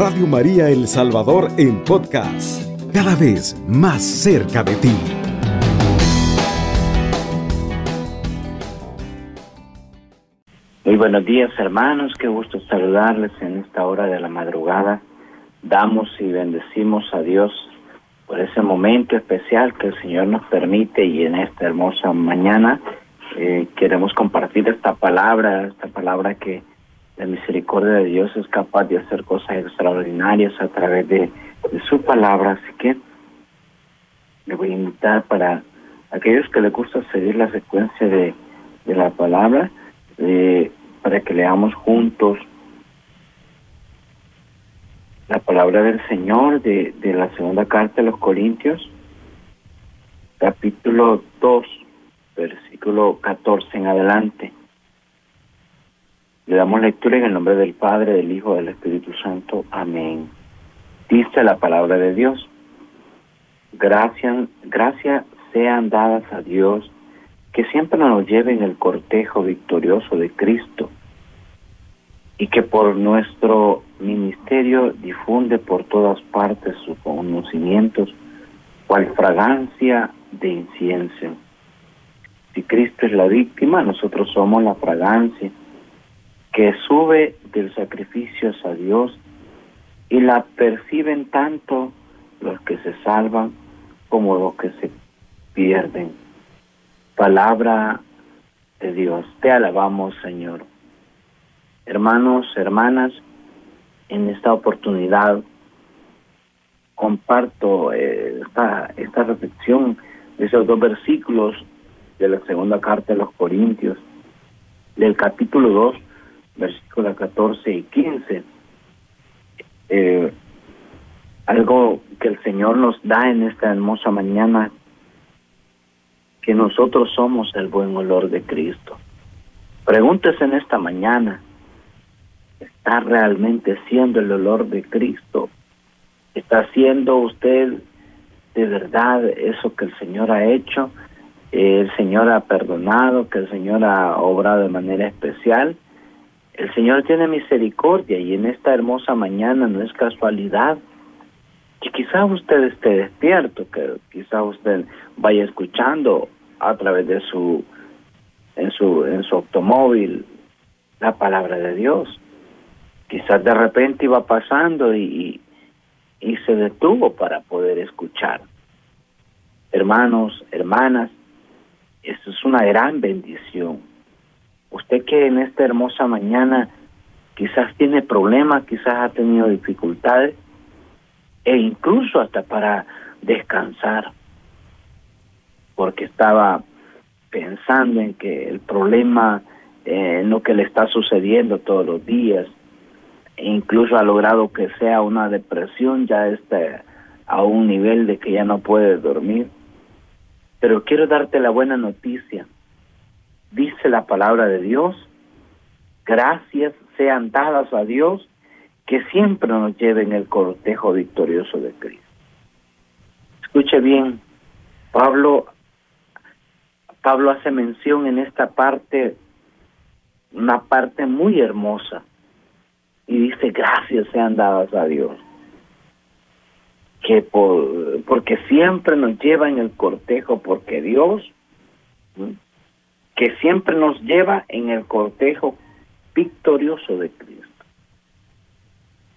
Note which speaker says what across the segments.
Speaker 1: Radio María El Salvador en podcast, cada vez más cerca de ti.
Speaker 2: Muy buenos días hermanos, qué gusto saludarles en esta hora de la madrugada. Damos y bendecimos a Dios por ese momento especial que el Señor nos permite y en esta hermosa mañana eh, queremos compartir esta palabra, esta palabra que la misericordia de Dios es capaz de hacer cosas extraordinarias a través de, su palabra. Así que le voy a invitar para aquellos que les gusta seguir la secuencia de, la palabra, eh, para que leamos juntos la palabra del Señor de, la segunda carta de los Corintios, capítulo 2, versículo 14 en adelante. Le damos lectura en el nombre del Padre, del Hijo, del Espíritu Santo. Amén. Dice la palabra de Dios. Gracias, gracias sean dadas a Dios que siempre nos lleve en el cortejo victorioso de Cristo y que por nuestro ministerio difunde por todas partes sus conocimientos, cual fragancia de incienso. Si Cristo es la víctima, nosotros somos la fragancia que sube del sacrificio a Dios y la perciben tanto los que se salvan como los que se pierden. Palabra de Dios, te alabamos Señor. Hermanos, hermanas, en esta oportunidad comparto eh, esta, esta reflexión de esos dos versículos de la segunda carta de los Corintios, del capítulo 2, versículos 14 y 15. Eh, algo que el Señor nos da en esta hermosa mañana, que nosotros somos el buen olor de Cristo. Pregúntese en esta mañana, ¿está realmente siendo el olor de Cristo? ¿Está haciendo usted de verdad eso que el Señor ha hecho? el Señor ha perdonado, que el Señor ha obrado de manera especial el Señor tiene misericordia y en esta hermosa mañana no es casualidad que quizá usted esté despierto, que quizá usted vaya escuchando a través de su en su en su automóvil la palabra de Dios. Quizás de repente iba pasando y, y se detuvo para poder escuchar. Hermanos, hermanas, esto es una gran bendición Usted que en esta hermosa mañana quizás tiene problemas, quizás ha tenido dificultades, e incluso hasta para descansar, porque estaba pensando en que el problema, eh, en lo que le está sucediendo todos los días, e incluso ha logrado que sea una depresión, ya está a un nivel de que ya no puede dormir. Pero quiero darte la buena noticia dice la palabra de Dios, gracias sean dadas a Dios que siempre nos lleve en el cortejo victorioso de Cristo. Escuche bien, Pablo, Pablo hace mención en esta parte, una parte muy hermosa, y dice gracias sean dadas a Dios que por, porque siempre nos lleva en el cortejo, porque Dios que siempre nos lleva en el cortejo victorioso de Cristo.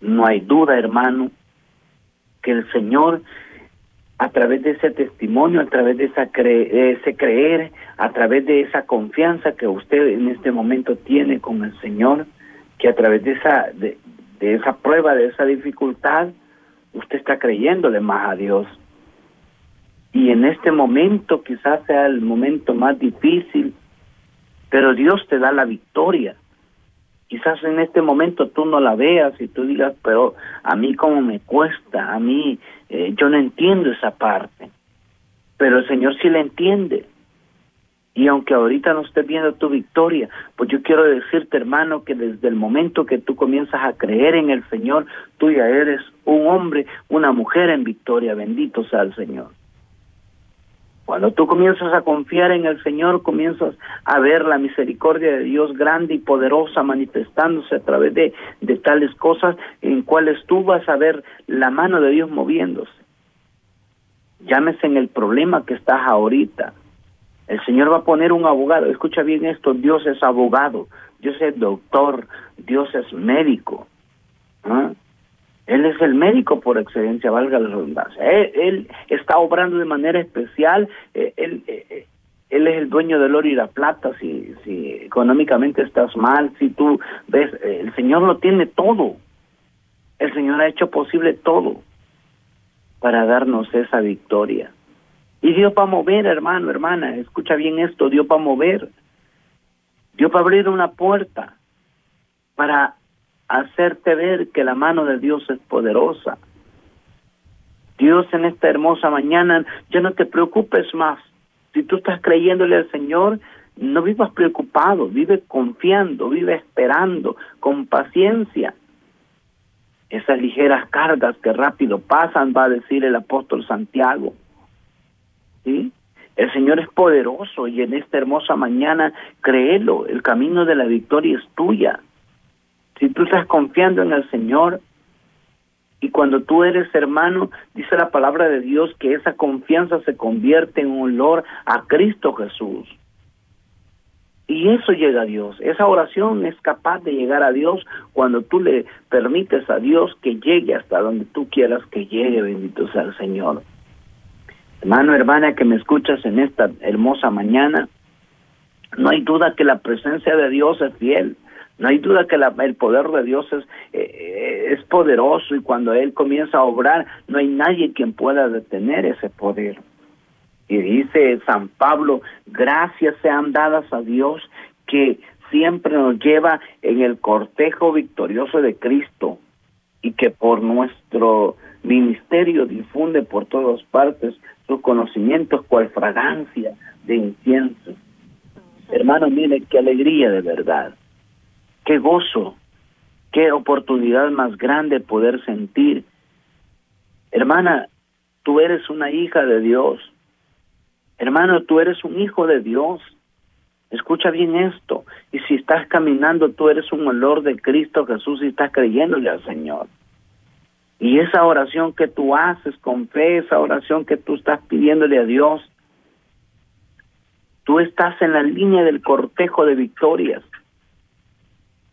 Speaker 2: No hay duda, hermano, que el Señor, a través de ese testimonio, a través de esa ese creer, a través de esa confianza que usted en este momento tiene con el Señor, que a través de esa, de, de esa prueba, de esa dificultad, usted está creyéndole más a Dios. Y en este momento quizás sea el momento más difícil, pero Dios te da la victoria. Quizás en este momento tú no la veas y tú digas, pero a mí como me cuesta, a mí eh, yo no entiendo esa parte, pero el Señor sí la entiende. Y aunque ahorita no estés viendo tu victoria, pues yo quiero decirte, hermano, que desde el momento que tú comienzas a creer en el Señor, tú ya eres un hombre, una mujer en victoria. Bendito sea el Señor. Cuando tú comienzas a confiar en el Señor, comienzas a ver la misericordia de Dios grande y poderosa manifestándose a través de, de tales cosas en cuales tú vas a ver la mano de Dios moviéndose. Llámese en el problema que estás ahorita. El Señor va a poner un abogado. Escucha bien esto, Dios es abogado, Dios es doctor, Dios es médico. ¿ah? Él es el médico por excelencia, valga la redundancia. Él, está obrando de manera especial. Eh, él, eh, eh, él, es el dueño del oro y la plata. Si, si económicamente estás mal, si tú ves, el Señor lo tiene todo. El Señor ha hecho posible todo para darnos esa victoria. Y Dios va a mover, hermano, hermana, escucha bien esto, Dios va a mover. Dios va a abrir una puerta para hacerte ver que la mano de Dios es poderosa. Dios en esta hermosa mañana, ya no te preocupes más. Si tú estás creyéndole al Señor, no vivas preocupado, vive confiando, vive esperando, con paciencia. Esas ligeras cargas que rápido pasan, va a decir el apóstol Santiago. ¿Sí? El Señor es poderoso y en esta hermosa mañana, créelo, el camino de la victoria es tuya. Si tú estás confiando en el Señor y cuando tú eres hermano, dice la palabra de Dios que esa confianza se convierte en un olor a Cristo Jesús. Y eso llega a Dios. Esa oración es capaz de llegar a Dios cuando tú le permites a Dios que llegue hasta donde tú quieras que llegue, bendito sea el Señor. Hermano, hermana que me escuchas en esta hermosa mañana, no hay duda que la presencia de Dios es fiel. No hay duda que el poder de Dios es, eh, es poderoso y cuando Él comienza a obrar, no hay nadie quien pueda detener ese poder. Y dice San Pablo, gracias sean dadas a Dios que siempre nos lleva en el cortejo victorioso de Cristo y que por nuestro ministerio difunde por todas partes sus conocimientos cual fragancia de incienso. Hermano, mire qué alegría de verdad qué gozo, qué oportunidad más grande poder sentir. Hermana, tú eres una hija de Dios. Hermano, tú eres un hijo de Dios. Escucha bien esto. Y si estás caminando, tú eres un olor de Cristo Jesús y estás creyéndole al Señor. Y esa oración que tú haces con fe, esa oración que tú estás pidiéndole a Dios, tú estás en la línea del cortejo de victorias.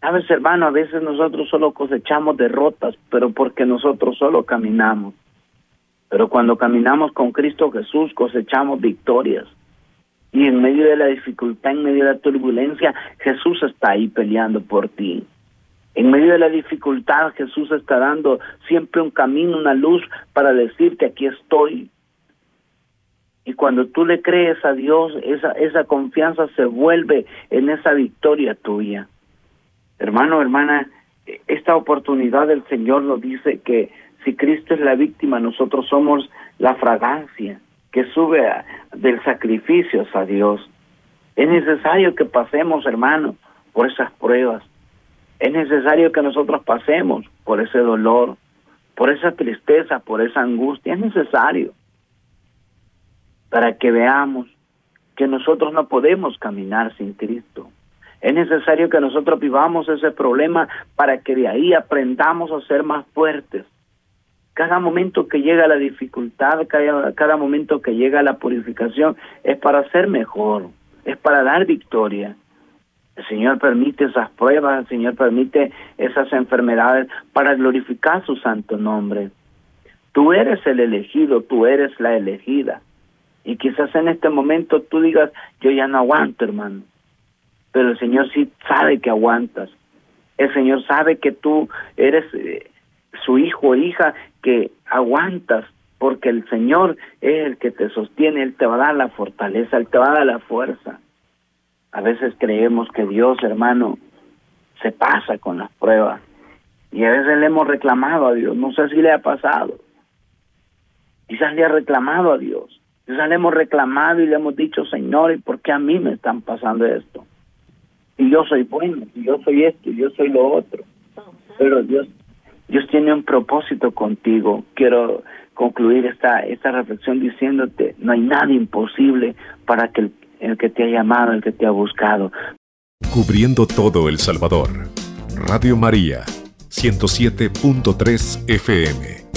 Speaker 2: Sabes, hermano, a veces nosotros solo cosechamos derrotas, pero porque nosotros solo caminamos. Pero cuando caminamos con Cristo Jesús cosechamos victorias. Y en medio de la dificultad, en medio de la turbulencia, Jesús está ahí peleando por ti. En medio de la dificultad, Jesús está dando siempre un camino, una luz para decirte aquí estoy. Y cuando tú le crees a Dios, esa, esa confianza se vuelve en esa victoria tuya. Hermano, hermana, esta oportunidad del Señor nos dice que si Cristo es la víctima, nosotros somos la fragancia que sube del sacrificio a Dios. Es necesario que pasemos, hermano, por esas pruebas. Es necesario que nosotros pasemos por ese dolor, por esa tristeza, por esa angustia. Es necesario para que veamos que nosotros no podemos caminar sin Cristo. Es necesario que nosotros vivamos ese problema para que de ahí aprendamos a ser más fuertes. Cada momento que llega la dificultad, cada, cada momento que llega la purificación, es para ser mejor, es para dar victoria. El Señor permite esas pruebas, el Señor permite esas enfermedades para glorificar su santo nombre. Tú eres el elegido, tú eres la elegida. Y quizás en este momento tú digas, yo ya no aguanto, hermano pero el Señor sí sabe que aguantas. El Señor sabe que tú eres eh, su hijo o hija que aguantas porque el Señor es el que te sostiene, Él te va a dar la fortaleza, Él te va a dar la fuerza. A veces creemos que Dios, hermano, se pasa con las pruebas y a veces le hemos reclamado a Dios, no sé si le ha pasado. Quizás le ha reclamado a Dios, quizás le hemos reclamado y le hemos dicho, Señor, ¿y por qué a mí me están pasando esto? Y yo soy bueno, y yo soy esto, y yo soy lo otro. Pero Dios, Dios tiene un propósito contigo. Quiero concluir esta, esta reflexión diciéndote, no hay nada imposible para que el, el que te ha llamado, el que te ha buscado.
Speaker 1: Cubriendo todo El Salvador. Radio María, 107.3 FM.